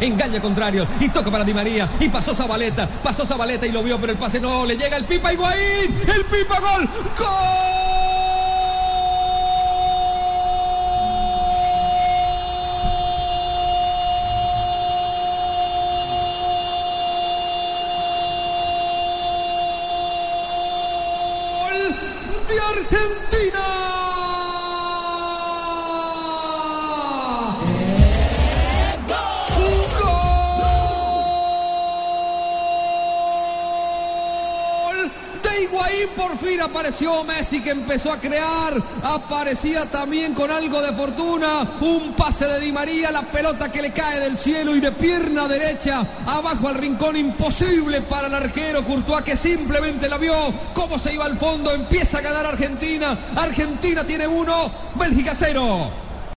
engaña contrario. Y toca para Di María. Y pasó Zabaleta, pasó Zabaleta y lo vio, pero el pase no, le llega el Pipa Higuaín, el Pipa gol, gol Argentina. Por fin apareció Messi que empezó a crear, aparecía también con algo de fortuna, un pase de Di María, la pelota que le cae del cielo y de pierna derecha abajo al rincón imposible para el arquero. Courtois que simplemente la vio, cómo se iba al fondo, empieza a ganar Argentina, Argentina tiene uno, Bélgica cero.